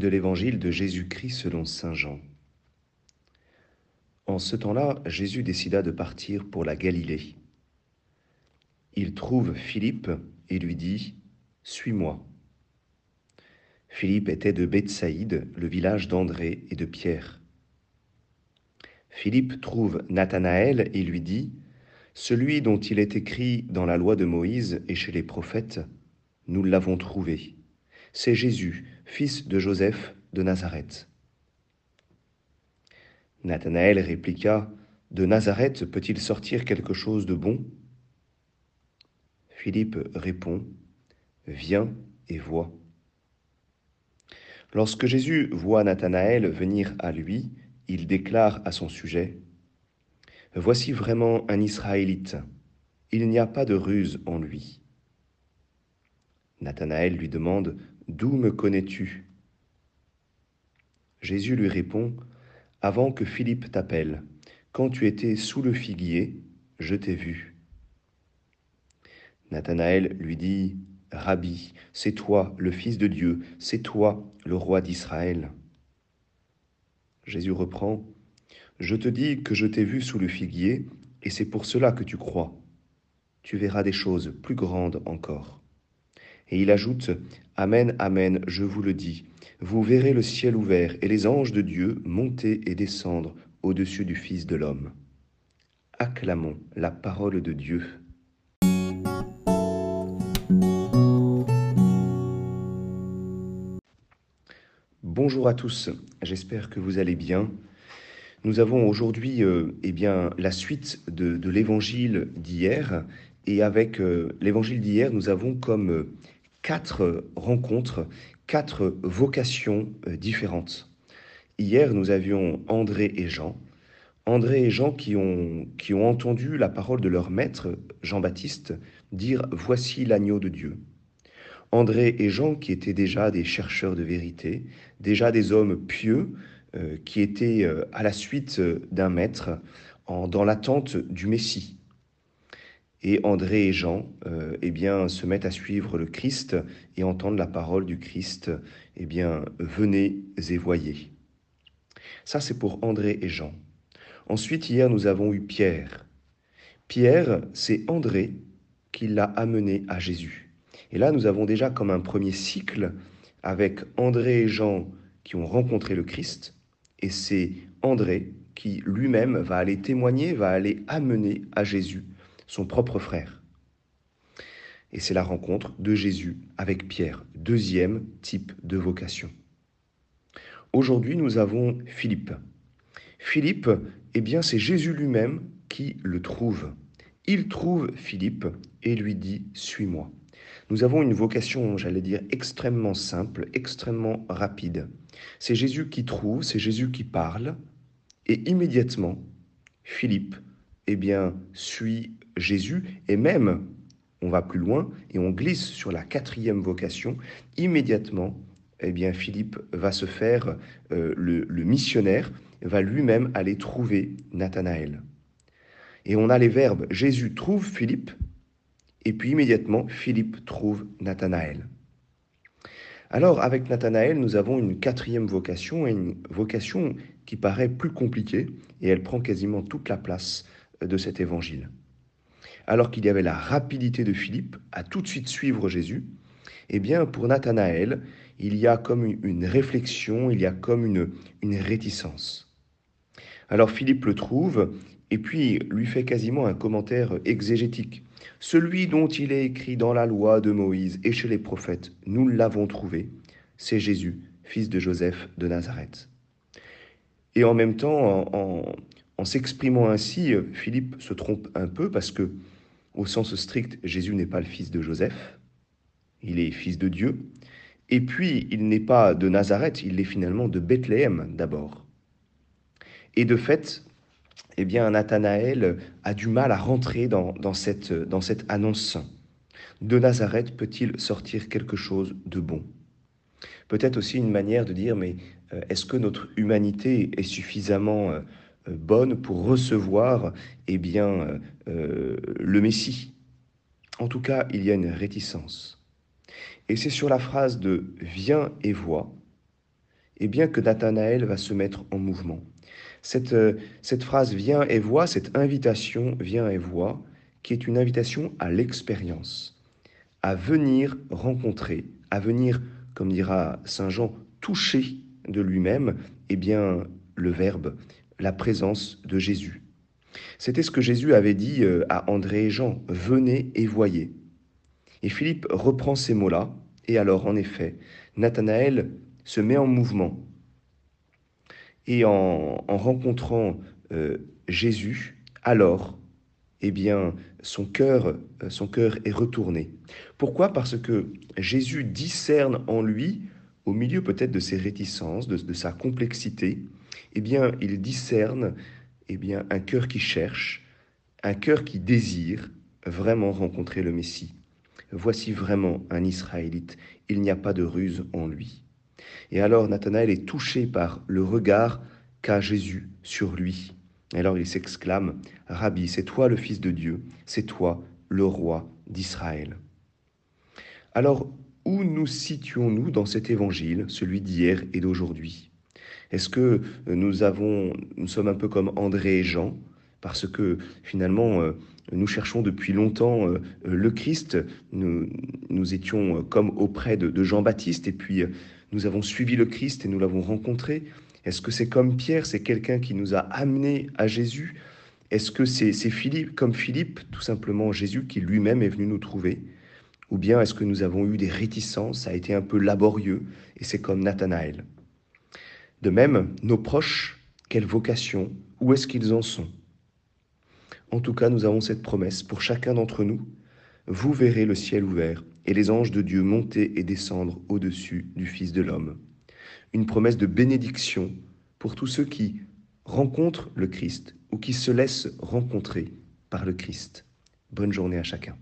de l'évangile de Jésus-Christ selon Saint Jean. En ce temps-là, Jésus décida de partir pour la Galilée. Il trouve Philippe et lui dit, Suis-moi. Philippe était de Bethsaïde, le village d'André et de Pierre. Philippe trouve Nathanaël et lui dit, Celui dont il est écrit dans la loi de Moïse et chez les prophètes, nous l'avons trouvé. C'est Jésus, fils de Joseph de Nazareth. Nathanaël répliqua, De Nazareth peut-il sortir quelque chose de bon? Philippe répond, Viens et vois. Lorsque Jésus voit Nathanaël venir à lui, il déclare à son sujet, Voici vraiment un Israélite, il n'y a pas de ruse en lui. Nathanaël lui demande, D'où me connais-tu? Jésus lui répond, Avant que Philippe t'appelle, quand tu étais sous le figuier, je t'ai vu. Nathanaël lui dit, Rabbi, c'est toi le Fils de Dieu, c'est toi le roi d'Israël. Jésus reprend, Je te dis que je t'ai vu sous le figuier, et c'est pour cela que tu crois. Tu verras des choses plus grandes encore. Et il ajoute, Amen, Amen, je vous le dis, vous verrez le ciel ouvert et les anges de Dieu monter et descendre au-dessus du Fils de l'homme. Acclamons la parole de Dieu. Bonjour à tous, j'espère que vous allez bien. Nous avons aujourd'hui euh, eh la suite de, l'évangile d'hier. Et avec euh, l'évangile d'hier, nous avons comme euh, quatre rencontres, quatre vocations euh, différentes. Hier, nous avions André et Jean. André et Jean qui ont, qui ont entendu la parole de leur maître, Jean-Baptiste, dire ⁇ Voici l'agneau de Dieu ⁇ André et Jean qui étaient déjà des chercheurs de vérité, déjà des hommes pieux, euh, qui étaient euh, à la suite d'un maître, dans l'attente du Messie. Et André et Jean euh, eh bien, se mettent à suivre le Christ et entendent la parole du Christ. Eh bien, venez et voyez. Ça, c'est pour André et Jean. Ensuite, hier, nous avons eu Pierre. Pierre, c'est André qui l'a amené à Jésus. Et là, nous avons déjà comme un premier cycle avec André et Jean qui ont rencontré le Christ. Et c'est André qui lui-même va aller témoigner, va aller amener à Jésus son propre frère. Et c'est la rencontre de Jésus avec Pierre, deuxième type de vocation. Aujourd'hui, nous avons Philippe. Philippe, eh bien, c'est Jésus lui-même qui le trouve. Il trouve Philippe et lui dit Suis-moi. Nous avons une vocation, j'allais dire, extrêmement simple, extrêmement rapide. C'est Jésus qui trouve, c'est Jésus qui parle, et immédiatement, Philippe, eh bien, suit Jésus, et même, on va plus loin, et on glisse sur la quatrième vocation, immédiatement, eh bien, Philippe va se faire euh, le, le missionnaire, va lui-même aller trouver Nathanaël. Et on a les verbes Jésus trouve Philippe, et puis immédiatement, Philippe trouve Nathanaël. Alors, avec Nathanaël, nous avons une quatrième vocation, et une vocation qui paraît plus compliquée, et elle prend quasiment toute la place de cet évangile alors qu'il y avait la rapidité de Philippe à tout de suite suivre Jésus, eh bien pour Nathanaël, il y a comme une réflexion, il y a comme une, une réticence. Alors Philippe le trouve et puis lui fait quasiment un commentaire exégétique. Celui dont il est écrit dans la loi de Moïse et chez les prophètes, nous l'avons trouvé, c'est Jésus, fils de Joseph de Nazareth. Et en même temps, en, en s'exprimant ainsi, Philippe se trompe un peu parce que au sens strict, Jésus n'est pas le fils de Joseph, il est fils de Dieu. Et puis, il n'est pas de Nazareth, il est finalement de Bethléem d'abord. Et de fait, eh bien, Nathanaël a du mal à rentrer dans, dans, cette, annonce. De Nazareth peut-il sortir quelque chose de bon? Peut-être aussi une manière de dire, mais euh, est-ce que notre humanité est suffisamment euh, euh, bonne pour recevoir eh bien, euh, euh, le Messie. En tout cas, il y a une réticence. Et c'est sur la phrase de viens et vois et bien que Nathanaël va se mettre en mouvement. Cette, euh, cette phrase vient et voit, cette invitation vient et voit, qui est une invitation à l'expérience, à venir rencontrer, à venir, comme dira Saint Jean, toucher de lui-même, eh bien, le Verbe, la présence de Jésus. C'était ce que Jésus avait dit euh, à André et Jean, venez et voyez. Et Philippe reprend ces mots-là, et alors, en effet, Nathanaël se met en mouvement. Et en, rencontrant euh, Jésus, alors, eh bien, son cœur, euh, son cœur est retourné. Pourquoi? Parce que Jésus discerne en lui, au milieu peut-être de ses réticences, de, de, sa complexité, eh bien, il discerne eh bien, un cœur qui cherche, un cœur qui désire vraiment rencontrer le Messie. Voici vraiment un Israélite, il n'y a pas de ruse en lui. Et alors Nathanaël est touché par le regard qu'a Jésus sur lui. Et alors il s'exclame, Rabbi, c'est toi le Fils de Dieu, c'est toi le roi d'Israël. Alors, où nous situons-nous dans cet évangile, celui d'hier et d'aujourd'hui? Est-ce que nous avons, nous sommes un peu comme André et Jean, parce que finalement, euh, nous cherchons depuis longtemps euh, le Christ. Nous, étions euh, comme auprès de, Jean-Baptiste et puis nous avons suivi le Christ et nous l'avons rencontré. Est-ce que c'est comme Pierre, c'est quelqu'un qui nous a amenés à Jésus? Est-ce que c'est Philippe, comme Philippe, tout simplement Jésus qui lui-même est venu nous trouver? Ou bien est-ce que nous avons eu des réticences, ça a été un peu laborieux et c'est comme Nathanaël? De même, nos proches, quelle vocation Où est-ce qu'ils en sont? En tout cas, nous avons cette promesse pour chacun d'entre nous. Vous verrez le ciel ouvert et les anges de Dieu monter et descendre au-dessus du Fils de l'homme. Une promesse de bénédiction pour tous ceux qui rencontrent le Christ ou qui se laissent rencontrer par le Christ. Bonne journée à chacun.